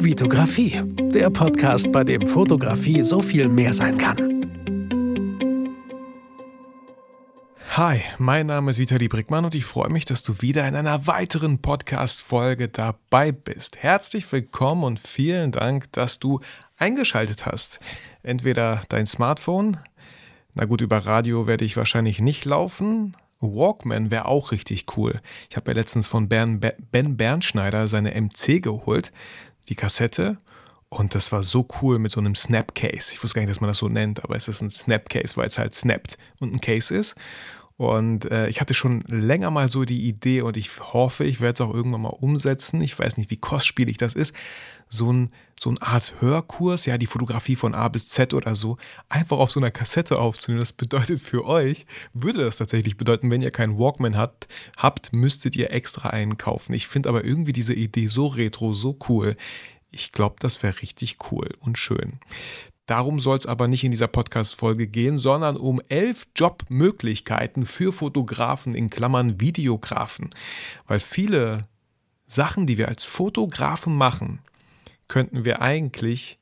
Vitografie, der Podcast, bei dem Fotografie so viel mehr sein kann. Hi, mein Name ist Vitali Brickmann und ich freue mich, dass du wieder in einer weiteren Podcast-Folge dabei bist. Herzlich willkommen und vielen Dank, dass du eingeschaltet hast. Entweder dein Smartphone, na gut, über Radio werde ich wahrscheinlich nicht laufen, Walkman wäre auch richtig cool. Ich habe ja letztens von Ben, ben Bernschneider seine MC geholt, die Kassette. Und das war so cool mit so einem Snapcase. Ich wusste gar nicht, dass man das so nennt, aber es ist ein Snapcase, weil es halt snappt und ein Case ist. Und äh, ich hatte schon länger mal so die Idee und ich hoffe, ich werde es auch irgendwann mal umsetzen. Ich weiß nicht, wie kostspielig das ist. So, ein, so eine Art Hörkurs, ja, die Fotografie von A bis Z oder so, einfach auf so einer Kassette aufzunehmen. Das bedeutet für euch, würde das tatsächlich bedeuten, wenn ihr keinen Walkman habt, habt müsstet ihr extra einen kaufen. Ich finde aber irgendwie diese Idee so retro, so cool. Ich glaube, das wäre richtig cool und schön. Darum soll es aber nicht in dieser Podcast-Folge gehen, sondern um elf Jobmöglichkeiten für Fotografen in Klammern Videografen. Weil viele Sachen, die wir als Fotografen machen, könnten wir eigentlich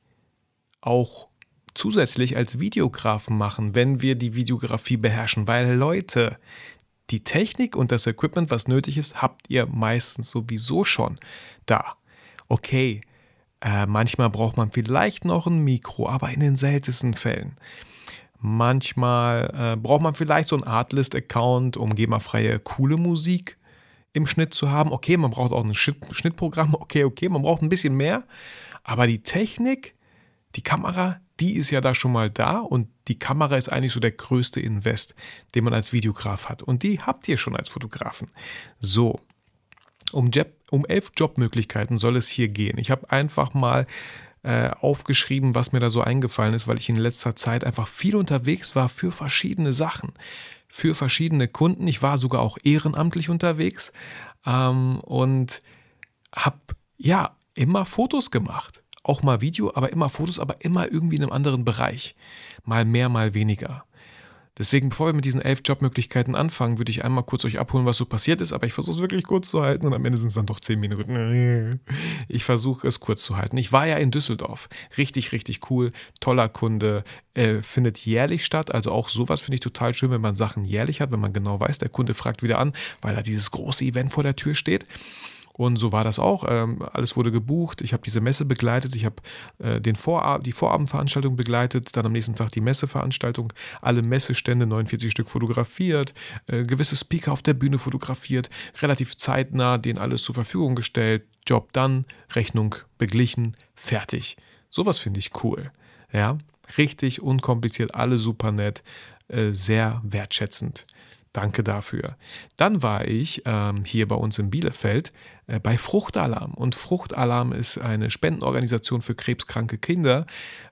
auch zusätzlich als Videografen machen, wenn wir die Videografie beherrschen. Weil Leute, die Technik und das Equipment, was nötig ist, habt ihr meistens sowieso schon da. Okay, äh, manchmal braucht man vielleicht noch ein Mikro, aber in den seltensten Fällen. Manchmal äh, braucht man vielleicht so einen Artlist-Account, um GEMA-freie coole Musik im Schnitt zu haben. Okay, man braucht auch ein Schnittprogramm. Okay, okay, man braucht ein bisschen mehr. Aber die Technik, die Kamera, die ist ja da schon mal da und die Kamera ist eigentlich so der größte Invest, den man als Videograf hat. Und die habt ihr schon als Fotografen. So, um, Jeb, um elf Jobmöglichkeiten soll es hier gehen. Ich habe einfach mal äh, aufgeschrieben, was mir da so eingefallen ist, weil ich in letzter Zeit einfach viel unterwegs war für verschiedene Sachen, für verschiedene Kunden. Ich war sogar auch ehrenamtlich unterwegs ähm, und habe ja immer Fotos gemacht. Auch mal Video, aber immer Fotos, aber immer irgendwie in einem anderen Bereich. Mal mehr, mal weniger. Deswegen, bevor wir mit diesen elf Jobmöglichkeiten anfangen, würde ich einmal kurz euch abholen, was so passiert ist, aber ich versuche es wirklich kurz zu halten und am Ende sind es dann doch zehn Minuten. Ich versuche es kurz zu halten. Ich war ja in Düsseldorf. Richtig, richtig cool. Toller Kunde. Äh, findet jährlich statt. Also auch sowas finde ich total schön, wenn man Sachen jährlich hat, wenn man genau weiß, der Kunde fragt wieder an, weil da dieses große Event vor der Tür steht. Und so war das auch. Ähm, alles wurde gebucht. Ich habe diese Messe begleitet. Ich habe äh, Vorab die Vorabendveranstaltung begleitet. Dann am nächsten Tag die Messeveranstaltung. Alle Messestände, 49 Stück fotografiert. Äh, gewisse Speaker auf der Bühne fotografiert. Relativ zeitnah denen alles zur Verfügung gestellt. Job dann, Rechnung beglichen, fertig. Sowas finde ich cool. Ja, richtig unkompliziert, alle super nett, äh, sehr wertschätzend. Danke dafür. Dann war ich ähm, hier bei uns in Bielefeld äh, bei Fruchtalarm. Und Fruchtalarm ist eine Spendenorganisation für krebskranke Kinder.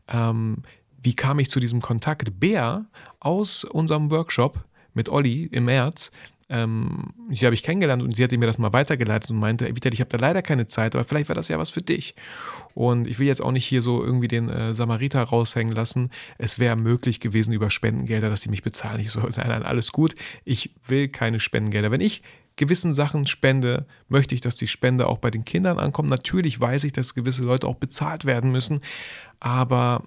Ähm, wie kam ich zu diesem Kontakt? Bär aus unserem Workshop mit Olli im März ähm, sie habe ich kennengelernt und sie hatte mir das mal weitergeleitet und meinte, Vital, ich habe da leider keine Zeit, aber vielleicht wäre das ja was für dich. Und ich will jetzt auch nicht hier so irgendwie den äh, Samariter raushängen lassen. Es wäre möglich gewesen über Spendengelder, dass sie mich bezahlen. Ich so, nein, nein, alles gut. Ich will keine Spendengelder. Wenn ich gewissen Sachen spende, möchte ich, dass die Spende auch bei den Kindern ankommt. Natürlich weiß ich, dass gewisse Leute auch bezahlt werden müssen, aber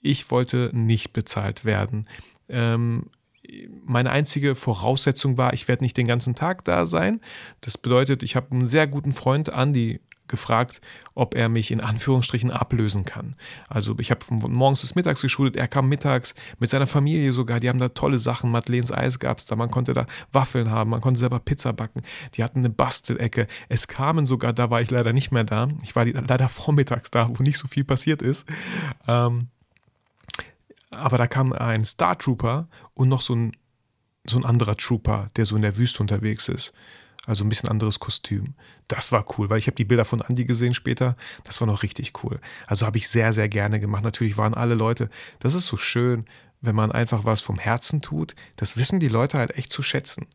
ich wollte nicht bezahlt werden. Ähm, meine einzige Voraussetzung war, ich werde nicht den ganzen Tag da sein. Das bedeutet, ich habe einen sehr guten Freund, Andy, gefragt, ob er mich in Anführungsstrichen ablösen kann. Also ich habe von morgens bis mittags geschult, er kam mittags mit seiner Familie sogar, die haben da tolle Sachen, Madeleines Eis gab es da, man konnte da Waffeln haben, man konnte selber Pizza backen, die hatten eine Bastelecke, es kamen sogar, da war ich leider nicht mehr da, ich war leider vormittags da, wo nicht so viel passiert ist, ähm, aber da kam ein Star Trooper und noch so ein, so ein anderer Trooper, der so in der Wüste unterwegs ist. Also ein bisschen anderes Kostüm. Das war cool, weil ich habe die Bilder von Andy gesehen später. Das war noch richtig cool. Also habe ich sehr, sehr gerne gemacht. Natürlich waren alle Leute, das ist so schön, wenn man einfach was vom Herzen tut. Das wissen die Leute halt echt zu schätzen.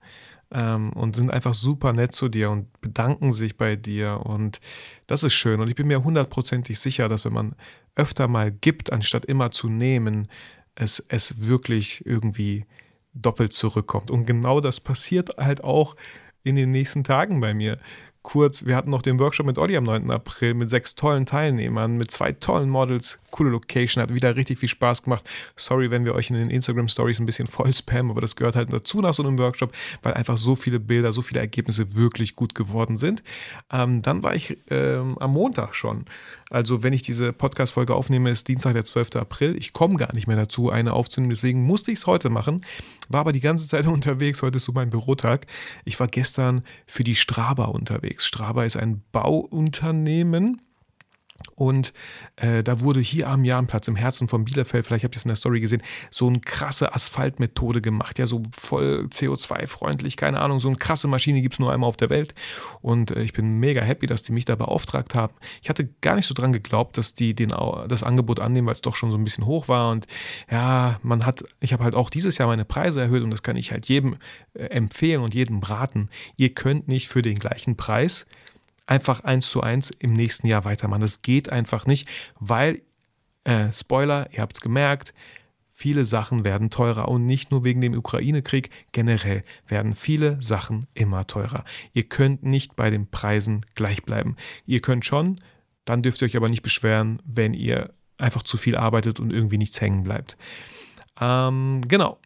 Ähm, und sind einfach super nett zu dir und bedanken sich bei dir. Und das ist schön. Und ich bin mir hundertprozentig sicher, dass wenn man öfter mal gibt, anstatt immer zu nehmen, es, es wirklich irgendwie doppelt zurückkommt. Und genau das passiert halt auch in den nächsten Tagen bei mir. Kurz, wir hatten noch den Workshop mit Olli am 9. April mit sechs tollen Teilnehmern, mit zwei tollen Models, coole Location, hat wieder richtig viel Spaß gemacht. Sorry, wenn wir euch in den Instagram Stories ein bisschen voll spammen, aber das gehört halt dazu nach so einem Workshop, weil einfach so viele Bilder, so viele Ergebnisse wirklich gut geworden sind. Ähm, dann war ich ähm, am Montag schon. Also, wenn ich diese Podcast-Folge aufnehme, ist Dienstag, der 12. April. Ich komme gar nicht mehr dazu, eine aufzunehmen, deswegen musste ich es heute machen. War aber die ganze Zeit unterwegs. Heute ist so mein Bürotag. Ich war gestern für die Straba unterwegs. Straba ist ein Bauunternehmen und äh, da wurde hier am Jahnplatz im Herzen von Bielefeld, vielleicht habt ihr es in der Story gesehen, so eine krasse Asphaltmethode gemacht. Ja, so voll CO2-freundlich, keine Ahnung. So eine krasse Maschine gibt es nur einmal auf der Welt. Und äh, ich bin mega happy, dass die mich da beauftragt haben. Ich hatte gar nicht so dran geglaubt, dass die den, das Angebot annehmen, weil es doch schon so ein bisschen hoch war. Und ja, man hat, ich habe halt auch dieses Jahr meine Preise erhöht und das kann ich halt jedem äh, empfehlen und jedem raten. Ihr könnt nicht für den gleichen Preis einfach eins zu eins im nächsten Jahr weitermachen. Das geht einfach nicht, weil, äh, Spoiler, ihr habt es gemerkt, viele Sachen werden teurer und nicht nur wegen dem Ukraine-Krieg, generell werden viele Sachen immer teurer. Ihr könnt nicht bei den Preisen gleich bleiben. Ihr könnt schon, dann dürft ihr euch aber nicht beschweren, wenn ihr einfach zu viel arbeitet und irgendwie nichts hängen bleibt. Ähm, genau,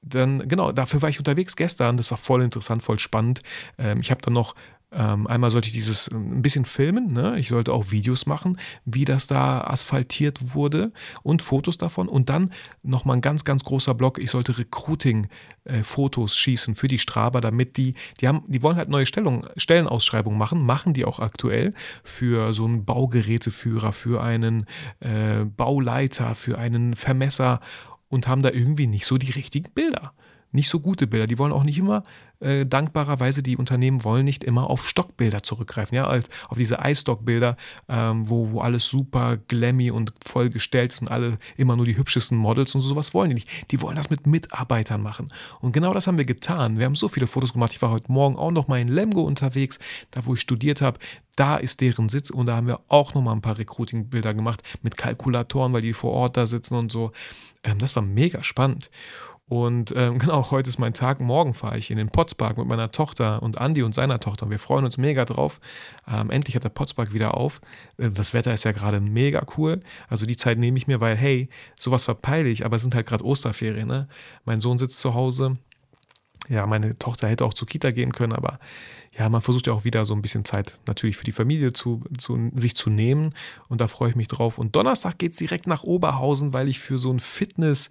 dann, genau, dafür war ich unterwegs gestern. Das war voll interessant, voll spannend. Ähm, ich habe dann noch ähm, einmal sollte ich dieses ähm, ein bisschen filmen, ne? ich sollte auch Videos machen, wie das da asphaltiert wurde und Fotos davon. Und dann nochmal ein ganz, ganz großer Block, ich sollte Recruiting-Fotos äh, schießen für die Straba, damit die, die haben, die wollen halt neue Stellung, Stellenausschreibungen machen, machen die auch aktuell für so einen Baugeräteführer, für einen äh, Bauleiter, für einen Vermesser und haben da irgendwie nicht so die richtigen Bilder nicht so gute Bilder. Die wollen auch nicht immer, äh, dankbarerweise, die Unternehmen wollen nicht immer auf Stockbilder zurückgreifen, ja, auf diese iStock-Bilder, ähm, wo, wo alles super glammy und voll gestellt ist und alle immer nur die hübschesten Models und sowas wollen die nicht. Die wollen das mit Mitarbeitern machen. Und genau das haben wir getan. Wir haben so viele Fotos gemacht. Ich war heute Morgen auch noch mal in Lemgo unterwegs, da wo ich studiert habe. Da ist deren Sitz und da haben wir auch noch mal ein paar Recruiting-Bilder gemacht mit Kalkulatoren, weil die vor Ort da sitzen und so. Ähm, das war mega spannend. Und ähm, genau, heute ist mein Tag. Morgen fahre ich in den Potspark mit meiner Tochter und Andi und seiner Tochter. Wir freuen uns mega drauf. Ähm, endlich hat der Potspark wieder auf. Äh, das Wetter ist ja gerade mega cool. Also die Zeit nehme ich mir, weil, hey, sowas verpeile ich, aber es sind halt gerade Osterferien. Ne? Mein Sohn sitzt zu Hause. Ja, meine Tochter hätte auch zur Kita gehen können, aber ja, man versucht ja auch wieder so ein bisschen Zeit natürlich für die Familie zu, zu sich zu nehmen. Und da freue ich mich drauf. Und Donnerstag geht es direkt nach Oberhausen, weil ich für so ein Fitness-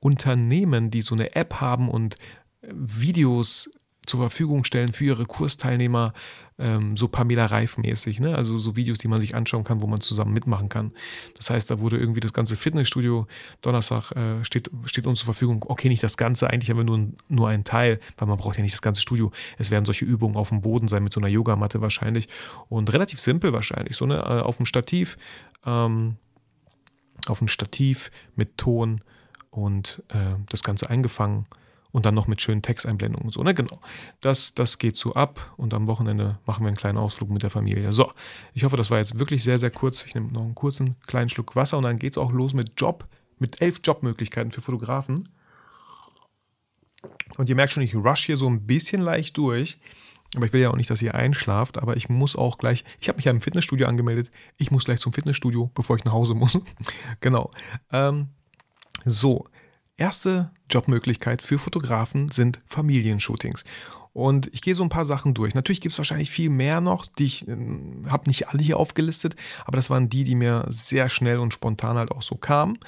Unternehmen, die so eine App haben und äh, Videos zur Verfügung stellen für ihre Kursteilnehmer, ähm, so Pamela Reif-mäßig, ne? also so Videos, die man sich anschauen kann, wo man zusammen mitmachen kann. Das heißt, da wurde irgendwie das ganze Fitnessstudio Donnerstag äh, steht, steht uns zur Verfügung. Okay, nicht das Ganze, eigentlich haben wir nur, nur einen Teil, weil man braucht ja nicht das ganze Studio. Es werden solche Übungen auf dem Boden sein, mit so einer Yogamatte wahrscheinlich und relativ simpel wahrscheinlich, so ne, äh, auf dem Stativ, ähm, auf dem Stativ mit Ton und äh, das Ganze eingefangen und dann noch mit schönen Texteinblendungen und so. Ne? Genau. Das, das geht so ab und am Wochenende machen wir einen kleinen Ausflug mit der Familie. So, ich hoffe, das war jetzt wirklich sehr, sehr kurz. Ich nehme noch einen kurzen kleinen Schluck Wasser und dann geht es auch los mit Job, mit elf Jobmöglichkeiten für Fotografen. Und ihr merkt schon, ich rush hier so ein bisschen leicht durch. Aber ich will ja auch nicht, dass ihr einschlaft, aber ich muss auch gleich, ich habe mich ja im Fitnessstudio angemeldet, ich muss gleich zum Fitnessstudio, bevor ich nach Hause muss. genau. Ähm, so, erste Jobmöglichkeit für Fotografen sind Familienshootings. Und ich gehe so ein paar Sachen durch. Natürlich gibt es wahrscheinlich viel mehr noch, die ich äh, habe nicht alle hier aufgelistet, aber das waren die, die mir sehr schnell und spontan halt auch so kamen.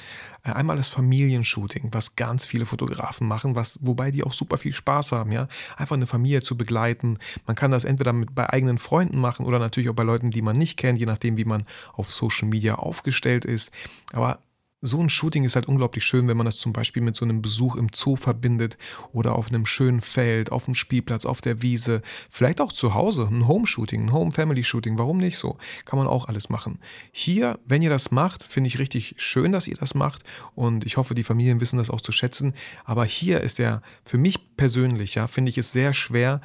Äh, einmal das Familienshooting, was ganz viele Fotografen machen, was, wobei die auch super viel Spaß haben, ja. Einfach eine Familie zu begleiten. Man kann das entweder mit, bei eigenen Freunden machen oder natürlich auch bei Leuten, die man nicht kennt, je nachdem, wie man auf Social Media aufgestellt ist. Aber so ein Shooting ist halt unglaublich schön, wenn man das zum Beispiel mit so einem Besuch im Zoo verbindet oder auf einem schönen Feld, auf dem Spielplatz, auf der Wiese, vielleicht auch zu Hause, ein Home-Shooting, ein Home-Family-Shooting, warum nicht so? Kann man auch alles machen. Hier, wenn ihr das macht, finde ich richtig schön, dass ihr das macht und ich hoffe, die Familien wissen das auch zu schätzen, aber hier ist der, für mich persönlich, ja, finde ich es sehr schwer,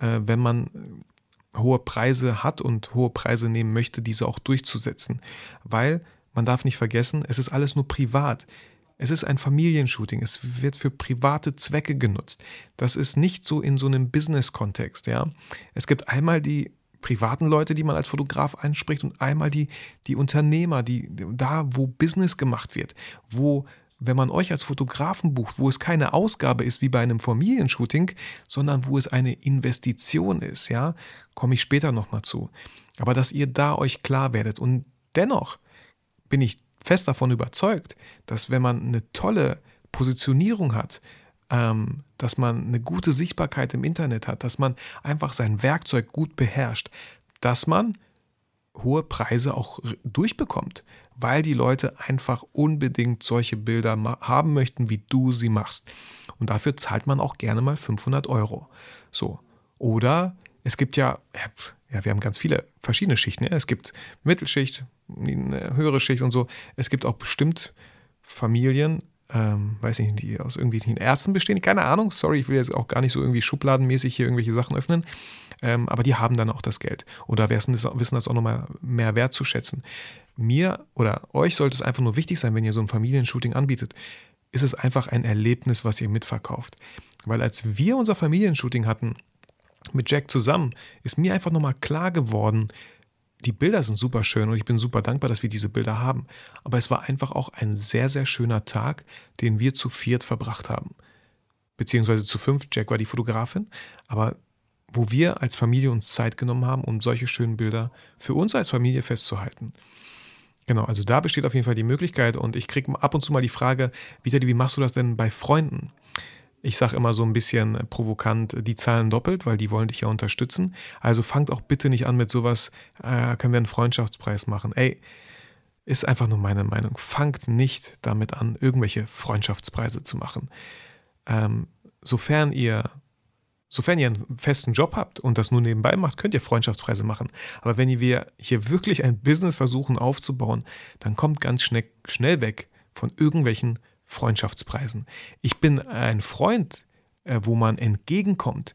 äh, wenn man hohe Preise hat und hohe Preise nehmen möchte, diese auch durchzusetzen, weil man darf nicht vergessen, es ist alles nur privat. Es ist ein Familienshooting. Es wird für private Zwecke genutzt. Das ist nicht so in so einem Business-Kontext. Ja? Es gibt einmal die privaten Leute, die man als Fotograf anspricht und einmal die, die Unternehmer, die, da, wo Business gemacht wird, wo wenn man euch als Fotografen bucht, wo es keine Ausgabe ist wie bei einem Familienshooting, sondern wo es eine Investition ist, ja, komme ich später nochmal zu. Aber dass ihr da euch klar werdet und dennoch bin ich fest davon überzeugt, dass wenn man eine tolle Positionierung hat, ähm, dass man eine gute Sichtbarkeit im Internet hat, dass man einfach sein Werkzeug gut beherrscht, dass man hohe Preise auch durchbekommt, weil die Leute einfach unbedingt solche Bilder haben möchten, wie du sie machst. Und dafür zahlt man auch gerne mal 500 Euro. So. Oder es gibt ja, ja, wir haben ganz viele verschiedene Schichten. Ja. Es gibt Mittelschicht, eine höhere Schicht und so. Es gibt auch bestimmt Familien, ähm, weiß nicht, die aus irgendwelchen Ärzten bestehen. Keine Ahnung, sorry, ich will jetzt auch gar nicht so irgendwie schubladenmäßig hier irgendwelche Sachen öffnen. Ähm, aber die haben dann auch das Geld oder wissen das, wissen das auch nochmal mehr wertzuschätzen. Mir oder euch sollte es einfach nur wichtig sein, wenn ihr so ein Familienshooting anbietet, ist es einfach ein Erlebnis, was ihr mitverkauft. Weil als wir unser Familienshooting hatten mit Jack zusammen, ist mir einfach nochmal klar geworden, die Bilder sind super schön und ich bin super dankbar, dass wir diese Bilder haben. Aber es war einfach auch ein sehr, sehr schöner Tag, den wir zu viert verbracht haben. Beziehungsweise zu fünf. Jack war die Fotografin. Aber wo wir als Familie uns Zeit genommen haben, um solche schönen Bilder für uns als Familie festzuhalten. Genau, also da besteht auf jeden Fall die Möglichkeit und ich kriege ab und zu mal die Frage, wie machst du das denn bei Freunden? Ich sage immer so ein bisschen provokant, die zahlen doppelt, weil die wollen dich ja unterstützen. Also fangt auch bitte nicht an mit sowas, äh, können wir einen Freundschaftspreis machen. Ey, ist einfach nur meine Meinung. Fangt nicht damit an, irgendwelche Freundschaftspreise zu machen. Ähm, sofern ihr Sofern ihr einen festen Job habt und das nur nebenbei macht, könnt ihr Freundschaftspreise machen. Aber wenn wir hier wirklich ein Business versuchen aufzubauen, dann kommt ganz schnell, schnell weg von irgendwelchen Freundschaftspreisen. Ich bin ein Freund, äh, wo man entgegenkommt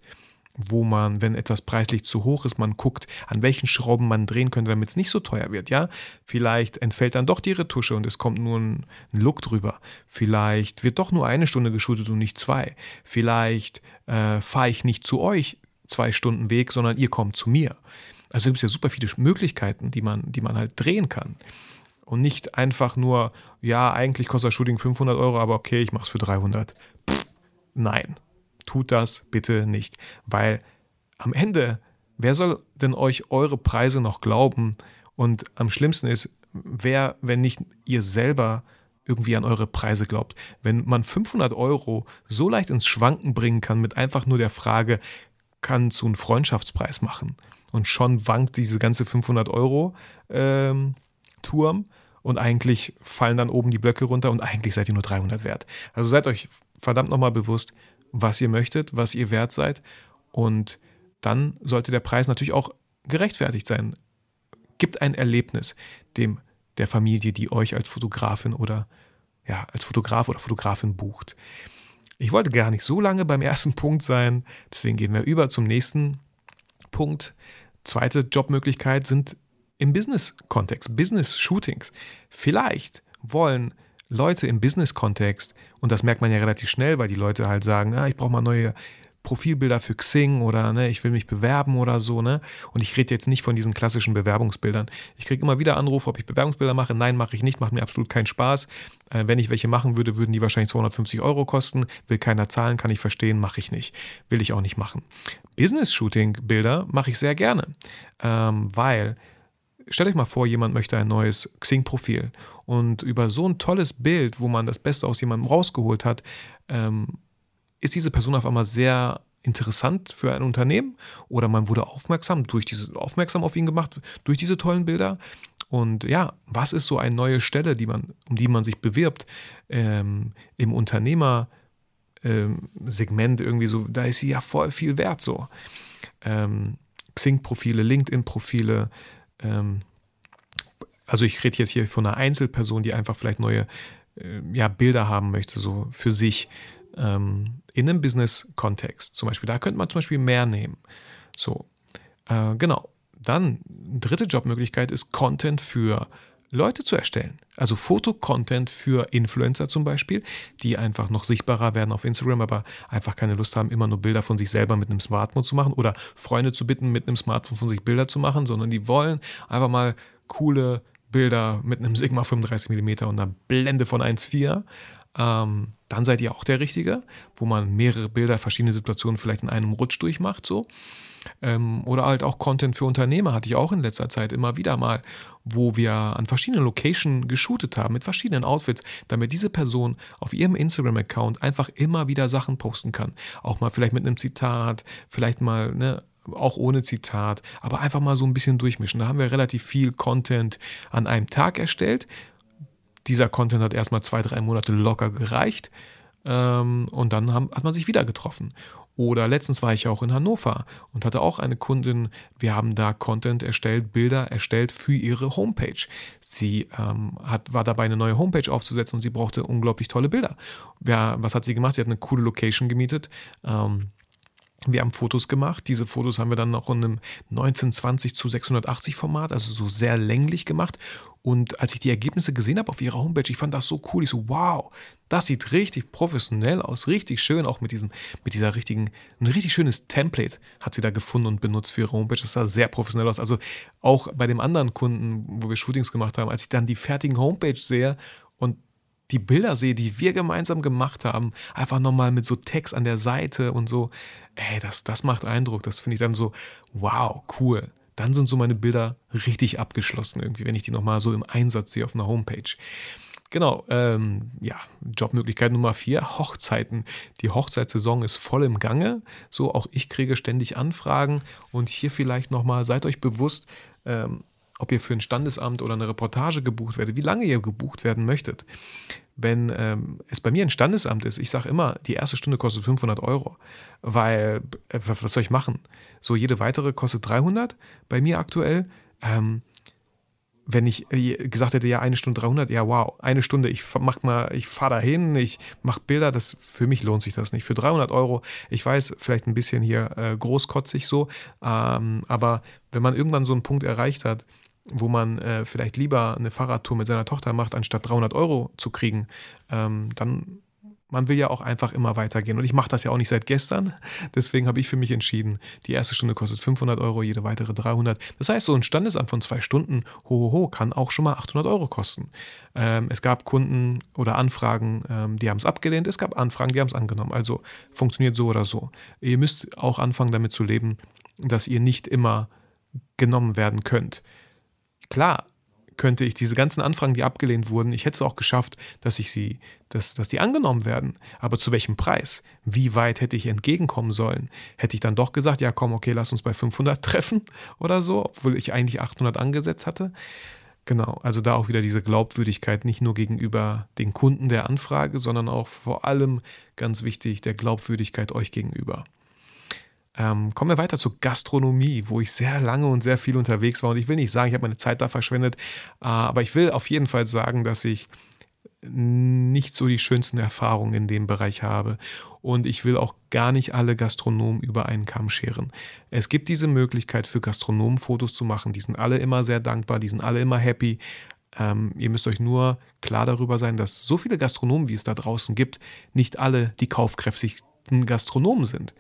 wo man, wenn etwas preislich zu hoch ist, man guckt, an welchen Schrauben man drehen könnte, damit es nicht so teuer wird. Ja, vielleicht entfällt dann doch die Retusche und es kommt nur ein, Look drüber. Vielleicht wird doch nur eine Stunde geshootet und nicht zwei. Vielleicht äh, fahre ich nicht zu euch zwei Stunden Weg, sondern ihr kommt zu mir. Also gibt es ja super viele Möglichkeiten, die man, die man halt drehen kann. Und nicht einfach nur, ja, eigentlich kostet das Shooting 500 Euro, aber okay, ich mache es für 300. Pff, nein, tut das bitte nicht, weil am Ende, wer soll denn euch eure Preise noch glauben? Und am schlimmsten ist, wer, wenn nicht ihr selber irgendwie an eure Preise glaubt. Wenn man 500 Euro so leicht ins Schwanken bringen kann mit einfach nur der Frage, kannst du einen Freundschaftspreis machen? Und schon wankt diese ganze 500 Euro ähm, Turm und eigentlich fallen dann oben die Blöcke runter und eigentlich seid ihr nur 300 wert. Also seid euch verdammt nochmal bewusst, was ihr möchtet, was ihr wert seid. Und dann sollte der Preis natürlich auch gerechtfertigt sein. Gibt ein Erlebnis dem der Familie, die euch als Fotografin oder ja, als Fotograf oder Fotografin bucht. Ich wollte gar nicht so lange beim ersten Punkt sein, deswegen gehen wir über zum nächsten Punkt. Zweite Jobmöglichkeit sind im Business-Kontext, Business-Shootings. Vielleicht wollen Leute im Business-Kontext, und das merkt man ja relativ schnell, weil die Leute halt sagen, ah, ich brauche mal neue Profilbilder für Xing oder ne, ich will mich bewerben oder so, ne? Und ich rede jetzt nicht von diesen klassischen Bewerbungsbildern. Ich kriege immer wieder Anrufe, ob ich Bewerbungsbilder mache. Nein, mache ich nicht, macht mir absolut keinen Spaß. Äh, wenn ich welche machen würde, würden die wahrscheinlich 250 Euro kosten. Will keiner zahlen, kann ich verstehen, mache ich nicht. Will ich auch nicht machen. Business-Shooting-Bilder mache ich sehr gerne, ähm, weil Stellt euch mal vor, jemand möchte ein neues Xing-Profil und über so ein tolles Bild, wo man das Beste aus jemandem rausgeholt hat, ähm, ist diese Person auf einmal sehr interessant für ein Unternehmen oder man wurde aufmerksam durch diese aufmerksam auf ihn gemacht durch diese tollen Bilder. Und ja was ist so eine neue Stelle die man um die man sich bewirbt ähm, im Unternehmersegment ähm, irgendwie so? Da ist sie ja voll viel wert so. Ähm, Xing-Profile LinkedIn-Profile ähm, also ich rede jetzt hier von einer Einzelperson, die einfach vielleicht neue äh, ja, Bilder haben möchte, so für sich ähm, in einem Business-Kontext. Zum Beispiel, da könnte man zum Beispiel mehr nehmen. So, äh, genau. Dann, dritte Jobmöglichkeit ist Content für Leute zu erstellen. Also Fotocontent für Influencer zum Beispiel, die einfach noch sichtbarer werden auf Instagram, aber einfach keine Lust haben, immer nur Bilder von sich selber mit einem Smartphone zu machen oder Freunde zu bitten, mit einem Smartphone von sich Bilder zu machen, sondern die wollen einfach mal coole Bilder mit einem Sigma 35 mm und einer Blende von 1,4 ähm, dann seid ihr auch der Richtige, wo man mehrere Bilder, verschiedene Situationen vielleicht in einem Rutsch durchmacht, so. Ähm, oder halt auch Content für Unternehmer hatte ich auch in letzter Zeit immer wieder mal, wo wir an verschiedenen Locations geshootet haben mit verschiedenen Outfits, damit diese Person auf ihrem Instagram-Account einfach immer wieder Sachen posten kann. Auch mal vielleicht mit einem Zitat, vielleicht mal ne, auch ohne Zitat, aber einfach mal so ein bisschen durchmischen. Da haben wir relativ viel Content an einem Tag erstellt dieser Content hat erstmal zwei, drei Monate locker gereicht ähm, und dann hat man sich wieder getroffen. Oder letztens war ich auch in Hannover und hatte auch eine Kundin, wir haben da Content erstellt, Bilder erstellt für ihre Homepage. Sie ähm, hat, war dabei, eine neue Homepage aufzusetzen und sie brauchte unglaublich tolle Bilder. Ja, was hat sie gemacht? Sie hat eine coole Location gemietet. Ähm, wir haben Fotos gemacht. Diese Fotos haben wir dann noch in einem 1920 zu 680 Format, also so sehr länglich gemacht. Und als ich die Ergebnisse gesehen habe auf ihrer Homepage, ich fand das so cool. Ich so, wow, das sieht richtig professionell aus, richtig schön, auch mit diesem, mit dieser richtigen, ein richtig schönes Template hat sie da gefunden und benutzt für ihre Homepage. Das sah sehr professionell aus. Also auch bei dem anderen Kunden, wo wir Shootings gemacht haben, als ich dann die fertigen Homepage sehe die Bilder sehe, die wir gemeinsam gemacht haben, einfach nochmal mit so Text an der Seite und so, ey, das, das macht Eindruck. Das finde ich dann so, wow, cool. Dann sind so meine Bilder richtig abgeschlossen irgendwie, wenn ich die nochmal so im Einsatz sehe auf einer Homepage. Genau, ähm, ja, Jobmöglichkeit Nummer vier, Hochzeiten. Die Hochzeitssaison ist voll im Gange. So, auch ich kriege ständig Anfragen. Und hier vielleicht nochmal, seid euch bewusst, ähm, ob ihr für ein Standesamt oder eine Reportage gebucht werdet, wie lange ihr gebucht werden möchtet. Wenn ähm, es bei mir ein Standesamt ist, ich sage immer, die erste Stunde kostet 500 Euro, weil, äh, was soll ich machen? So, jede weitere kostet 300 bei mir aktuell. Ähm, wenn ich äh, gesagt hätte, ja, eine Stunde 300, ja, wow, eine Stunde, ich mach mal, ich fahre dahin, ich mache Bilder, das, für mich lohnt sich das nicht. Für 300 Euro, ich weiß, vielleicht ein bisschen hier äh, großkotzig so, ähm, aber wenn man irgendwann so einen Punkt erreicht hat, wo man äh, vielleicht lieber eine Fahrradtour mit seiner Tochter macht, anstatt 300 Euro zu kriegen, ähm, dann man will ja auch einfach immer weitergehen. Und ich mache das ja auch nicht seit gestern. Deswegen habe ich für mich entschieden, die erste Stunde kostet 500 Euro, jede weitere 300. Das heißt, so ein Standesamt von zwei Stunden, hohoho, ho, ho, kann auch schon mal 800 Euro kosten. Ähm, es gab Kunden oder Anfragen, ähm, die haben es abgelehnt. Es gab Anfragen, die haben es angenommen. Also funktioniert so oder so. Ihr müsst auch anfangen damit zu leben, dass ihr nicht immer genommen werden könnt. Klar könnte ich diese ganzen Anfragen, die abgelehnt wurden, ich hätte es auch geschafft, dass ich sie, dass, dass die angenommen werden. Aber zu welchem Preis? Wie weit hätte ich entgegenkommen sollen? Hätte ich dann doch gesagt, ja komm, okay, lass uns bei 500 treffen oder so, obwohl ich eigentlich 800 angesetzt hatte? Genau, also da auch wieder diese Glaubwürdigkeit, nicht nur gegenüber den Kunden der Anfrage, sondern auch vor allem ganz wichtig, der Glaubwürdigkeit euch gegenüber. Ähm, kommen wir weiter zur Gastronomie, wo ich sehr lange und sehr viel unterwegs war. Und ich will nicht sagen, ich habe meine Zeit da verschwendet, äh, aber ich will auf jeden Fall sagen, dass ich nicht so die schönsten Erfahrungen in dem Bereich habe. Und ich will auch gar nicht alle Gastronomen über einen Kamm scheren. Es gibt diese Möglichkeit für Gastronomen Fotos zu machen. Die sind alle immer sehr dankbar, die sind alle immer happy. Ähm, ihr müsst euch nur klar darüber sein, dass so viele Gastronomen, wie es da draußen gibt, nicht alle die kaufkräftigsten Gastronomen sind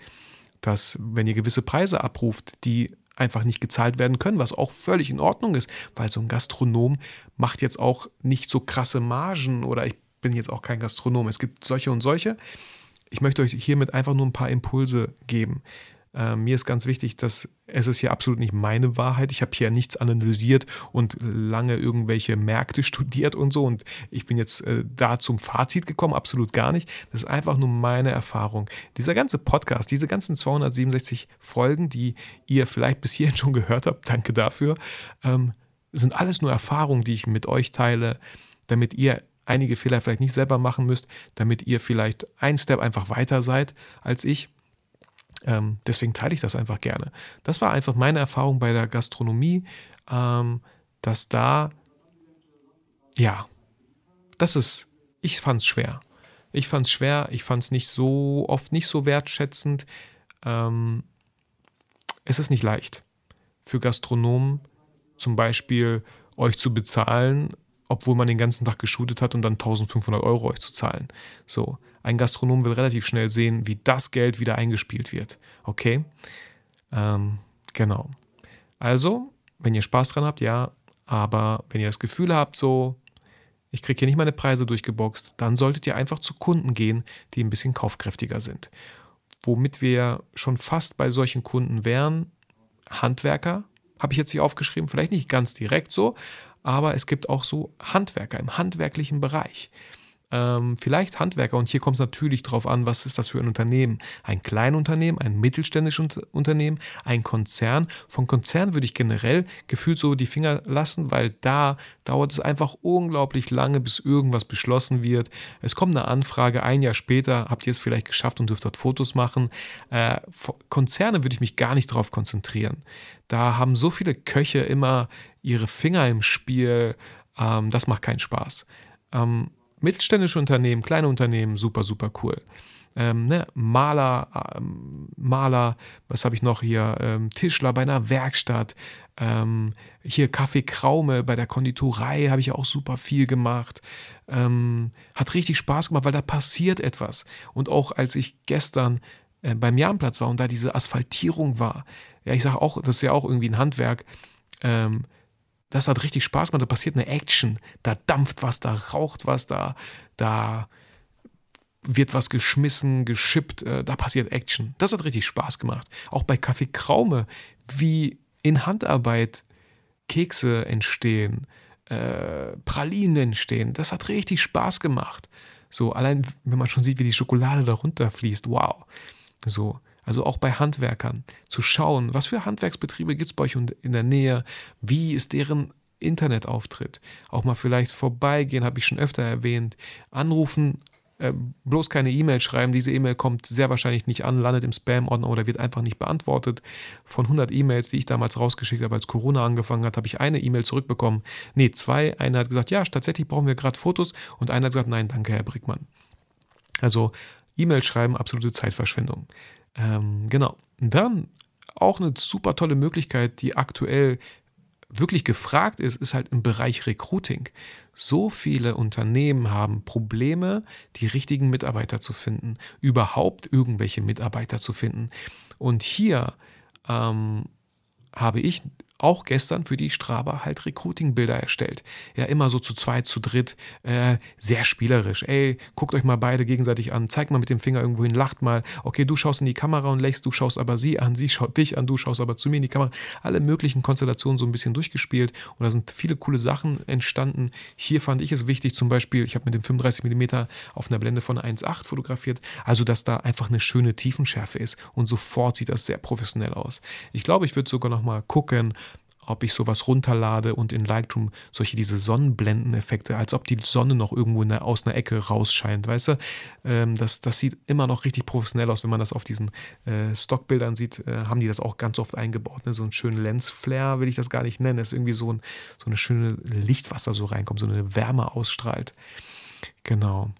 dass wenn ihr gewisse Preise abruft, die einfach nicht gezahlt werden können, was auch völlig in Ordnung ist, weil so ein Gastronom macht jetzt auch nicht so krasse Margen oder ich bin jetzt auch kein Gastronom. Es gibt solche und solche. Ich möchte euch hiermit einfach nur ein paar Impulse geben. Äh, mir ist ganz wichtig, dass es ist hier absolut nicht meine Wahrheit. Ich habe hier nichts analysiert und lange irgendwelche Märkte studiert und so. Und ich bin jetzt äh, da zum Fazit gekommen, absolut gar nicht. Das ist einfach nur meine Erfahrung. Dieser ganze Podcast, diese ganzen 267 Folgen, die ihr vielleicht bis hierhin schon gehört habt, danke dafür, ähm, sind alles nur Erfahrungen, die ich mit euch teile, damit ihr einige Fehler vielleicht nicht selber machen müsst, damit ihr vielleicht ein Step einfach weiter seid als ich. Ähm, deswegen teile ich das einfach gerne. Das war einfach meine Erfahrung bei der Gastronomie, ähm, dass da, ja, das ist, ich fand es schwer. Ich fand es schwer, ich fand es nicht so oft nicht so wertschätzend. Ähm, es ist nicht leicht für Gastronomen zum Beispiel euch zu bezahlen obwohl man den ganzen Tag geshootet hat und dann 1500 Euro euch zu zahlen. So, ein Gastronom will relativ schnell sehen, wie das Geld wieder eingespielt wird. Okay? Ähm, genau. Also, wenn ihr Spaß dran habt, ja, aber wenn ihr das Gefühl habt, so, ich kriege hier nicht meine Preise durchgeboxt, dann solltet ihr einfach zu Kunden gehen, die ein bisschen kaufkräftiger sind. Womit wir schon fast bei solchen Kunden wären, Handwerker, habe ich jetzt hier aufgeschrieben, vielleicht nicht ganz direkt so, aber es gibt auch so Handwerker im handwerklichen Bereich ähm, vielleicht Handwerker. Und hier kommt es natürlich darauf an, was ist das für ein Unternehmen? Ein Kleinunternehmen, ein mittelständisches Unternehmen, ein Konzern. Von Konzern würde ich generell gefühlt so die Finger lassen, weil da dauert es einfach unglaublich lange, bis irgendwas beschlossen wird. Es kommt eine Anfrage, ein Jahr später habt ihr es vielleicht geschafft und dürft dort Fotos machen. Äh, Konzerne würde ich mich gar nicht darauf konzentrieren. Da haben so viele Köche immer ihre Finger im Spiel. Ähm, das macht keinen Spaß. Ähm, Mittelständische Unternehmen, kleine Unternehmen, super, super cool. Ähm, ne? Maler, ähm, Maler, was habe ich noch hier? Ähm, Tischler bei einer Werkstatt. Ähm, hier Kaffee Kraume bei der Konditorei habe ich auch super viel gemacht. Ähm, hat richtig Spaß gemacht, weil da passiert etwas. Und auch als ich gestern äh, beim Jahnplatz war und da diese Asphaltierung war, ja, ich sage auch, das ist ja auch irgendwie ein Handwerk. Das hat richtig Spaß gemacht, da passiert eine Action, da dampft was, da raucht was, da, da wird was geschmissen, geschippt, äh, da passiert Action. Das hat richtig Spaß gemacht. Auch bei Kaffee Kraume, wie in Handarbeit Kekse entstehen, äh, Pralinen entstehen, das hat richtig Spaß gemacht. So, allein wenn man schon sieht, wie die Schokolade da runterfließt, wow. So, also auch bei Handwerkern, zu schauen, was für Handwerksbetriebe gibt es bei euch in der Nähe, wie ist deren Internetauftritt. Auch mal vielleicht vorbeigehen, habe ich schon öfter erwähnt. Anrufen, äh, bloß keine E-Mail schreiben. Diese E-Mail kommt sehr wahrscheinlich nicht an, landet im Spam-Ordner oder wird einfach nicht beantwortet. Von 100 E-Mails, die ich damals rausgeschickt habe, als Corona angefangen hat, habe ich eine E-Mail zurückbekommen. Nee, zwei. Eine hat gesagt, ja, tatsächlich brauchen wir gerade Fotos. Und einer hat gesagt, nein, danke, Herr Brickmann. Also E-Mail schreiben, absolute Zeitverschwendung. Ähm, genau. dann auch eine super tolle Möglichkeit, die aktuell wirklich gefragt ist, ist halt im Bereich Recruiting. So viele Unternehmen haben Probleme, die richtigen Mitarbeiter zu finden, überhaupt irgendwelche Mitarbeiter zu finden. Und hier ähm, habe ich auch gestern für die Straba halt Recruiting-Bilder erstellt. Ja, immer so zu zweit, zu dritt, äh, sehr spielerisch. Ey, guckt euch mal beide gegenseitig an, zeigt mal mit dem Finger irgendwo hin, lacht mal. Okay, du schaust in die Kamera und lächst, du schaust aber sie an, sie schaut dich an, du schaust aber zu mir in die Kamera. Alle möglichen Konstellationen so ein bisschen durchgespielt und da sind viele coole Sachen entstanden. Hier fand ich es wichtig, zum Beispiel, ich habe mit dem 35 mm auf einer Blende von 1,8 fotografiert, also dass da einfach eine schöne Tiefenschärfe ist und sofort sieht das sehr professionell aus. Ich glaube, ich würde sogar noch mal gucken, ob ich sowas runterlade und in Lightroom solche diese Sonnenblendeneffekte, als ob die Sonne noch irgendwo der, aus einer Ecke rausscheint, weißt du? Ähm, das, das sieht immer noch richtig professionell aus, wenn man das auf diesen äh, Stockbildern sieht, äh, haben die das auch ganz oft eingebaut. Ne? So einen schönen Lensflare will ich das gar nicht nennen, das ist irgendwie so, ein, so eine schöne Licht, was da so reinkommt, so eine Wärme ausstrahlt. Genau.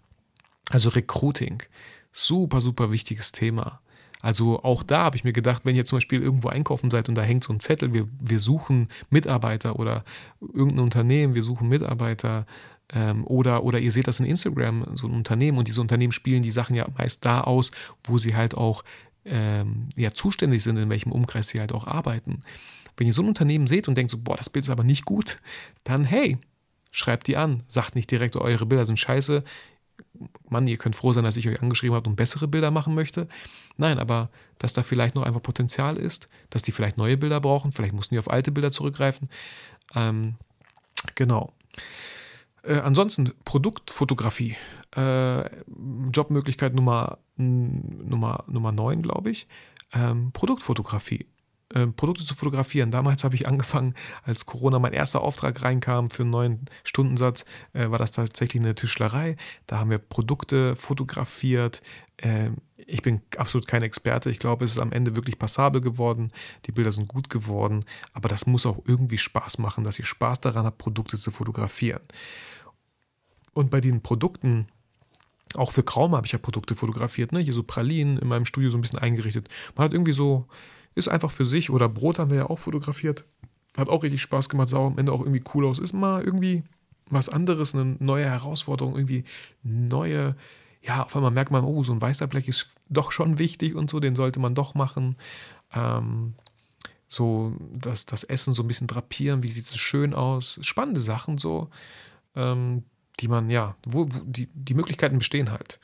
Also Recruiting, super, super wichtiges Thema. Also auch da habe ich mir gedacht, wenn ihr zum Beispiel irgendwo einkaufen seid und da hängt so ein Zettel, wir, wir suchen Mitarbeiter oder irgendein Unternehmen, wir suchen Mitarbeiter ähm, oder, oder ihr seht das in Instagram, so ein Unternehmen und diese Unternehmen spielen die Sachen ja meist da aus, wo sie halt auch ähm, ja, zuständig sind, in welchem Umkreis sie halt auch arbeiten. Wenn ihr so ein Unternehmen seht und denkt so, boah, das Bild ist aber nicht gut, dann hey, schreibt die an. Sagt nicht direkt, eure Bilder sind scheiße, Mann, ihr könnt froh sein, dass ich euch angeschrieben habe und bessere Bilder machen möchte. Nein, aber dass da vielleicht noch einfach Potenzial ist, dass die vielleicht neue Bilder brauchen, vielleicht mussten die auf alte Bilder zurückgreifen. Ähm, genau. Äh, ansonsten Produktfotografie. Äh, Jobmöglichkeit Nummer, Nummer, Nummer 9, glaube ich. Ähm, Produktfotografie. Äh, Produkte zu fotografieren. Damals habe ich angefangen, als Corona mein erster Auftrag reinkam für einen neuen Stundensatz, äh, war das tatsächlich eine Tischlerei. Da haben wir Produkte fotografiert. Äh, ich bin absolut kein Experte. Ich glaube, es ist am Ende wirklich passabel geworden. Die Bilder sind gut geworden. Aber das muss auch irgendwie Spaß machen, dass ihr Spaß daran habt, Produkte zu fotografieren. Und bei den Produkten, auch für Kraume habe ich ja Produkte fotografiert, ne? Hier so Pralinen in meinem Studio so ein bisschen eingerichtet. Man hat irgendwie so ist einfach für sich. Oder Brot haben wir ja auch fotografiert. Hat auch richtig Spaß gemacht, sah am Ende auch irgendwie cool aus. Ist mal irgendwie was anderes, eine neue Herausforderung, irgendwie neue, ja, auf einmal merkt man, oh, so ein weißer Black ist doch schon wichtig und so, den sollte man doch machen. Ähm, so das, das Essen so ein bisschen drapieren, wie sieht es schön aus. Spannende Sachen so, ähm, die man, ja, wo, wo die, die Möglichkeiten bestehen halt.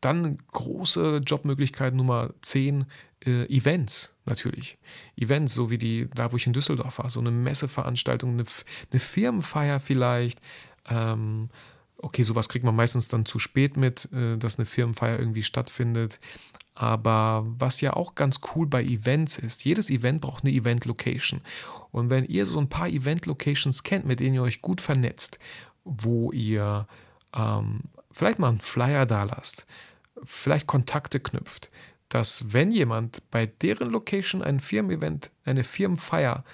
Dann große Jobmöglichkeit Nummer 10, äh, Events natürlich. Events, so wie die, da wo ich in Düsseldorf war, so eine Messeveranstaltung, eine, eine Firmenfeier vielleicht. Ähm, okay, sowas kriegt man meistens dann zu spät mit, äh, dass eine Firmenfeier irgendwie stattfindet. Aber was ja auch ganz cool bei Events ist, jedes Event braucht eine Event-Location. Und wenn ihr so ein paar Event-Locations kennt, mit denen ihr euch gut vernetzt, wo ihr ähm, vielleicht mal einen Flyer da lasst, vielleicht Kontakte knüpft, dass wenn jemand bei deren Location ein Firmen-Event, eine Firmenfeier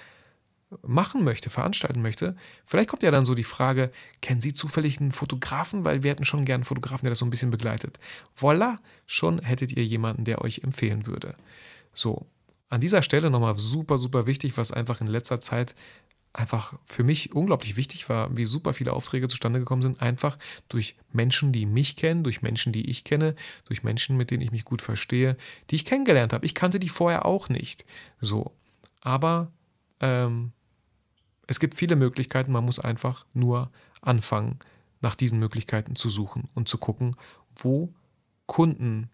machen möchte, veranstalten möchte, vielleicht kommt ja dann so die Frage, kennen Sie zufällig einen Fotografen? Weil wir hätten schon gern einen Fotografen, der das so ein bisschen begleitet. Voila, schon hättet ihr jemanden, der euch empfehlen würde. So, an dieser Stelle nochmal super, super wichtig, was einfach in letzter Zeit einfach für mich unglaublich wichtig war, wie super viele Aufträge zustande gekommen sind, einfach durch Menschen, die mich kennen, durch Menschen, die ich kenne, durch Menschen, mit denen ich mich gut verstehe, die ich kennengelernt habe. Ich kannte die vorher auch nicht. So. Aber ähm, es gibt viele Möglichkeiten, man muss einfach nur anfangen, nach diesen Möglichkeiten zu suchen und zu gucken, wo Kunden,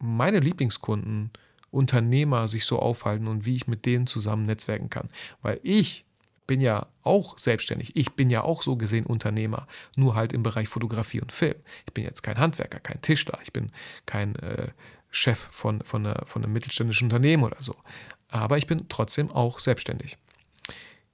meine Lieblingskunden, Unternehmer sich so aufhalten und wie ich mit denen zusammen netzwerken kann. Weil ich bin ja auch selbstständig. Ich bin ja auch so gesehen Unternehmer, nur halt im Bereich Fotografie und Film. Ich bin jetzt kein Handwerker, kein Tischler, ich bin kein äh, Chef von, von, einer, von einem mittelständischen Unternehmen oder so. Aber ich bin trotzdem auch selbstständig.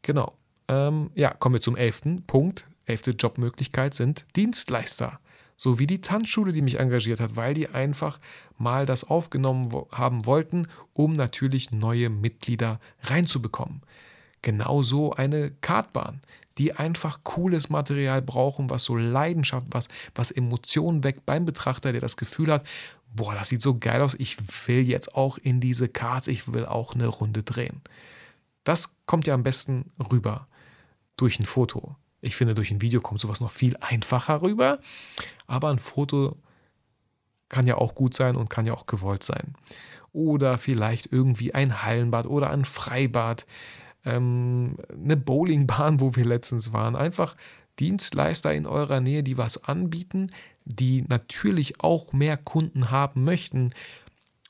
Genau. Ähm, ja, kommen wir zum elften Punkt. Elfte Jobmöglichkeit sind Dienstleister. So wie die Tanzschule, die mich engagiert hat, weil die einfach mal das aufgenommen haben wollten, um natürlich neue Mitglieder reinzubekommen. Genauso eine Kartbahn, die einfach cooles Material brauchen, was so Leidenschaft, was, was Emotionen weckt beim Betrachter, der das Gefühl hat, boah, das sieht so geil aus, ich will jetzt auch in diese Karts, ich will auch eine Runde drehen. Das kommt ja am besten rüber durch ein Foto. Ich finde, durch ein Video kommt sowas noch viel einfacher rüber, aber ein Foto kann ja auch gut sein und kann ja auch gewollt sein. Oder vielleicht irgendwie ein Hallenbad oder ein Freibad, ähm, eine Bowlingbahn, wo wir letztens waren. Einfach Dienstleister in eurer Nähe, die was anbieten, die natürlich auch mehr Kunden haben möchten.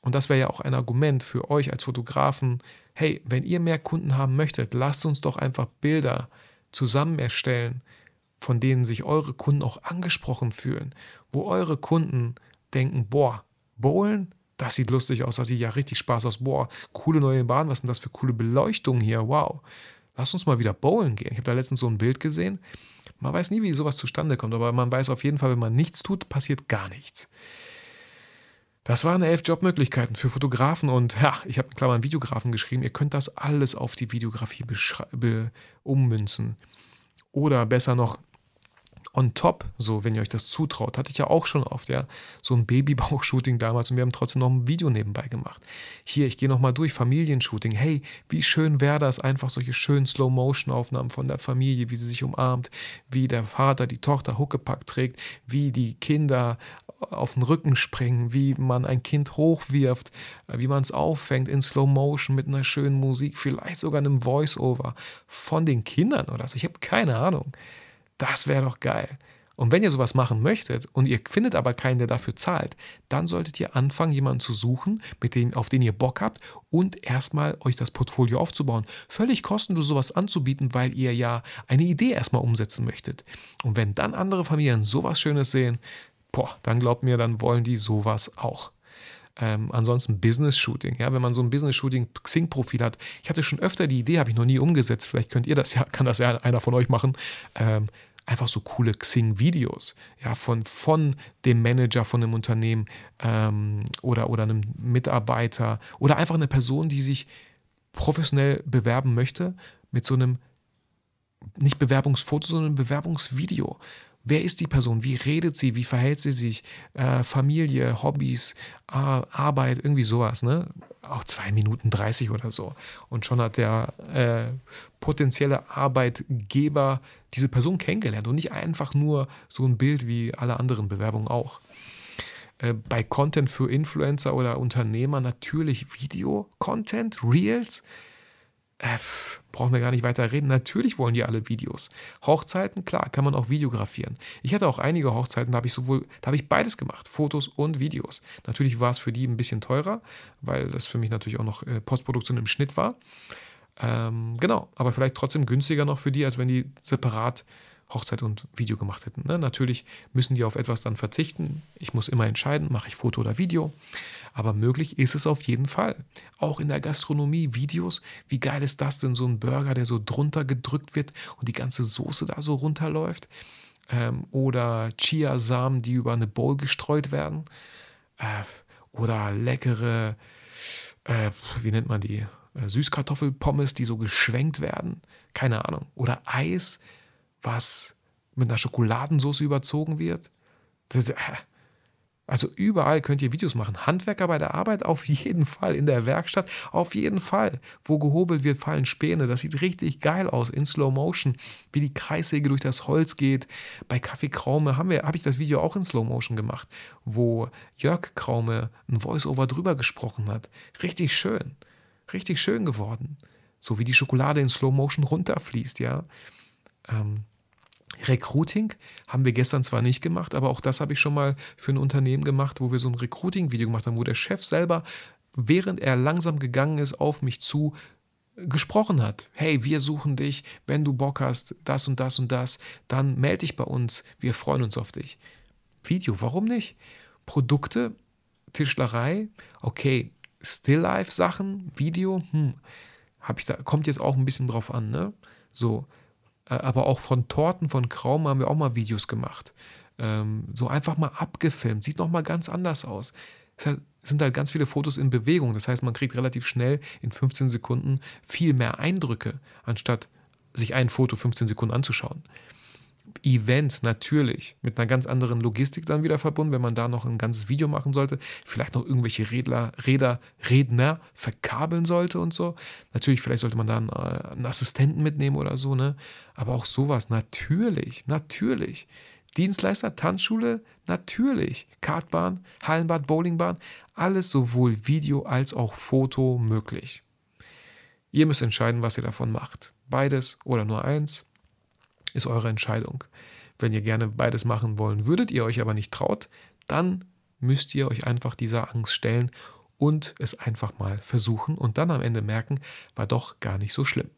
Und das wäre ja auch ein Argument für euch als Fotografen, hey, wenn ihr mehr Kunden haben möchtet, lasst uns doch einfach Bilder zusammen erstellen, von denen sich eure Kunden auch angesprochen fühlen, wo eure Kunden denken, boah, Bowlen, das sieht lustig aus, das sieht ja richtig Spaß aus, boah, coole neue Bahn, was sind das für coole Beleuchtung hier, wow. Lass uns mal wieder bowlen gehen. Ich habe da letztens so ein Bild gesehen. Man weiß nie, wie sowas zustande kommt, aber man weiß auf jeden Fall, wenn man nichts tut, passiert gar nichts. Das waren elf Jobmöglichkeiten für Fotografen und ja, ich habe in Klammern Videografen geschrieben. Ihr könnt das alles auf die Videografie ummünzen. Oder besser noch, on top, so wenn ihr euch das zutraut, hatte ich ja auch schon oft, ja, so ein Babybauch-Shooting damals und wir haben trotzdem noch ein Video nebenbei gemacht. Hier, ich gehe nochmal durch, Familienshooting. Hey, wie schön wäre das, einfach solche schönen Slow-Motion-Aufnahmen von der Familie, wie sie sich umarmt, wie der Vater die Tochter Huckepack trägt, wie die Kinder auf den Rücken springen, wie man ein Kind hochwirft, wie man es auffängt in Slow Motion mit einer schönen Musik, vielleicht sogar einem Voice-Over von den Kindern oder so. Ich habe keine Ahnung. Das wäre doch geil. Und wenn ihr sowas machen möchtet und ihr findet aber keinen, der dafür zahlt, dann solltet ihr anfangen, jemanden zu suchen, mit dem, auf den ihr Bock habt und erstmal euch das Portfolio aufzubauen. Völlig kostenlos sowas anzubieten, weil ihr ja eine Idee erstmal umsetzen möchtet. Und wenn dann andere Familien sowas Schönes sehen, boah, dann glaubt mir, dann wollen die sowas auch. Ähm, ansonsten Business-Shooting, ja, wenn man so ein Business-Shooting Xing-Profil hat. Ich hatte schon öfter die Idee, habe ich noch nie umgesetzt. Vielleicht könnt ihr das ja, kann das ja einer von euch machen. Ähm, einfach so coole Xing-Videos, ja, von, von dem Manager von einem Unternehmen ähm, oder, oder einem Mitarbeiter oder einfach eine Person, die sich professionell bewerben möchte, mit so einem nicht Bewerbungsfoto, sondern Bewerbungsvideo, Wer ist die Person? Wie redet sie? Wie verhält sie sich? Äh, Familie, Hobbys, äh, Arbeit, irgendwie sowas. Ne? Auch zwei Minuten 30 oder so. Und schon hat der äh, potenzielle Arbeitgeber diese Person kennengelernt und nicht einfach nur so ein Bild wie alle anderen Bewerbungen auch. Äh, bei Content für Influencer oder Unternehmer natürlich Video-Content, Reels äh, brauchen wir gar nicht weiter reden. Natürlich wollen die alle Videos. Hochzeiten, klar, kann man auch videografieren. Ich hatte auch einige Hochzeiten, da habe ich sowohl, da habe ich beides gemacht, Fotos und Videos. Natürlich war es für die ein bisschen teurer, weil das für mich natürlich auch noch äh, Postproduktion im Schnitt war. Ähm, genau, aber vielleicht trotzdem günstiger noch für die, als wenn die separat Hochzeit und Video gemacht hätten. Ne? Natürlich müssen die auf etwas dann verzichten. Ich muss immer entscheiden, mache ich Foto oder Video. Aber möglich ist es auf jeden Fall. Auch in der Gastronomie, Videos. Wie geil ist das denn, so ein Burger, der so drunter gedrückt wird und die ganze Soße da so runterläuft? Ähm, oder Chiasamen, die über eine Bowl gestreut werden. Äh, oder leckere, äh, wie nennt man die? Äh, Süßkartoffelpommes, die so geschwenkt werden. Keine Ahnung. Oder Eis, was mit einer Schokoladensauce überzogen wird. Das, äh, also überall könnt ihr Videos machen. Handwerker bei der Arbeit auf jeden Fall. In der Werkstatt auf jeden Fall. Wo gehobelt wird, fallen Späne. Das sieht richtig geil aus in Slow Motion. Wie die Kreissäge durch das Holz geht. Bei Kaffee Kraume habe hab ich das Video auch in Slow Motion gemacht, wo Jörg Kraume ein Voice-Over drüber gesprochen hat. Richtig schön. Richtig schön geworden. So wie die Schokolade in Slow Motion runterfließt, ja. Ähm, Recruiting haben wir gestern zwar nicht gemacht, aber auch das habe ich schon mal für ein Unternehmen gemacht, wo wir so ein Recruiting-Video gemacht haben, wo der Chef selber, während er langsam gegangen ist, auf mich zu gesprochen hat. Hey, wir suchen dich, wenn du Bock hast, das und das und das, dann melde dich bei uns, wir freuen uns auf dich. Video, warum nicht? Produkte, Tischlerei, okay, Still-Life-Sachen, Video, hm, hab ich da, kommt jetzt auch ein bisschen drauf an, ne? So, äh, aber auch von Torten, von Kraum haben wir auch mal Videos gemacht. Ähm, so einfach mal abgefilmt, sieht nochmal ganz anders aus. Es sind halt ganz viele Fotos in Bewegung, das heißt, man kriegt relativ schnell in 15 Sekunden viel mehr Eindrücke, anstatt sich ein Foto 15 Sekunden anzuschauen. Events natürlich mit einer ganz anderen Logistik dann wieder verbunden, wenn man da noch ein ganzes Video machen sollte, vielleicht noch irgendwelche Redler, Räder, Redner verkabeln sollte und so. Natürlich, vielleicht sollte man da einen, äh, einen Assistenten mitnehmen oder so, ne? Aber auch sowas, natürlich, natürlich. Dienstleister, Tanzschule, natürlich. Kartbahn, Hallenbad, Bowlingbahn, alles sowohl Video als auch Foto möglich. Ihr müsst entscheiden, was ihr davon macht. Beides oder nur eins ist eure Entscheidung. Wenn ihr gerne beides machen wollen würdet, ihr euch aber nicht traut, dann müsst ihr euch einfach dieser Angst stellen und es einfach mal versuchen und dann am Ende merken, war doch gar nicht so schlimm.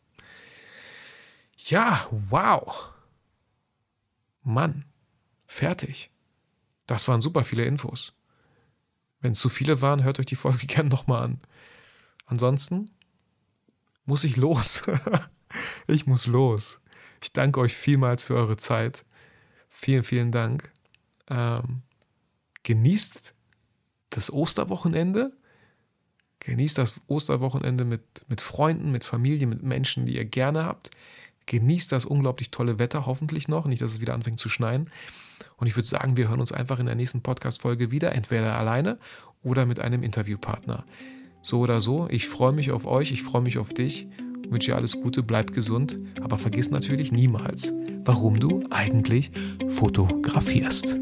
Ja, wow. Mann, fertig. Das waren super viele Infos. Wenn es zu viele waren, hört euch die Folge gerne nochmal an. Ansonsten muss ich los. ich muss los. Ich danke euch vielmals für eure Zeit. Vielen, vielen Dank. Ähm, genießt das Osterwochenende. Genießt das Osterwochenende mit, mit Freunden, mit Familie, mit Menschen, die ihr gerne habt. Genießt das unglaublich tolle Wetter, hoffentlich noch. Nicht, dass es wieder anfängt zu schneien. Und ich würde sagen, wir hören uns einfach in der nächsten Podcast-Folge wieder, entweder alleine oder mit einem Interviewpartner. So oder so, ich freue mich auf euch, ich freue mich auf dich wünsche dir alles Gute, bleib gesund, aber vergiss natürlich niemals, warum du eigentlich fotografierst.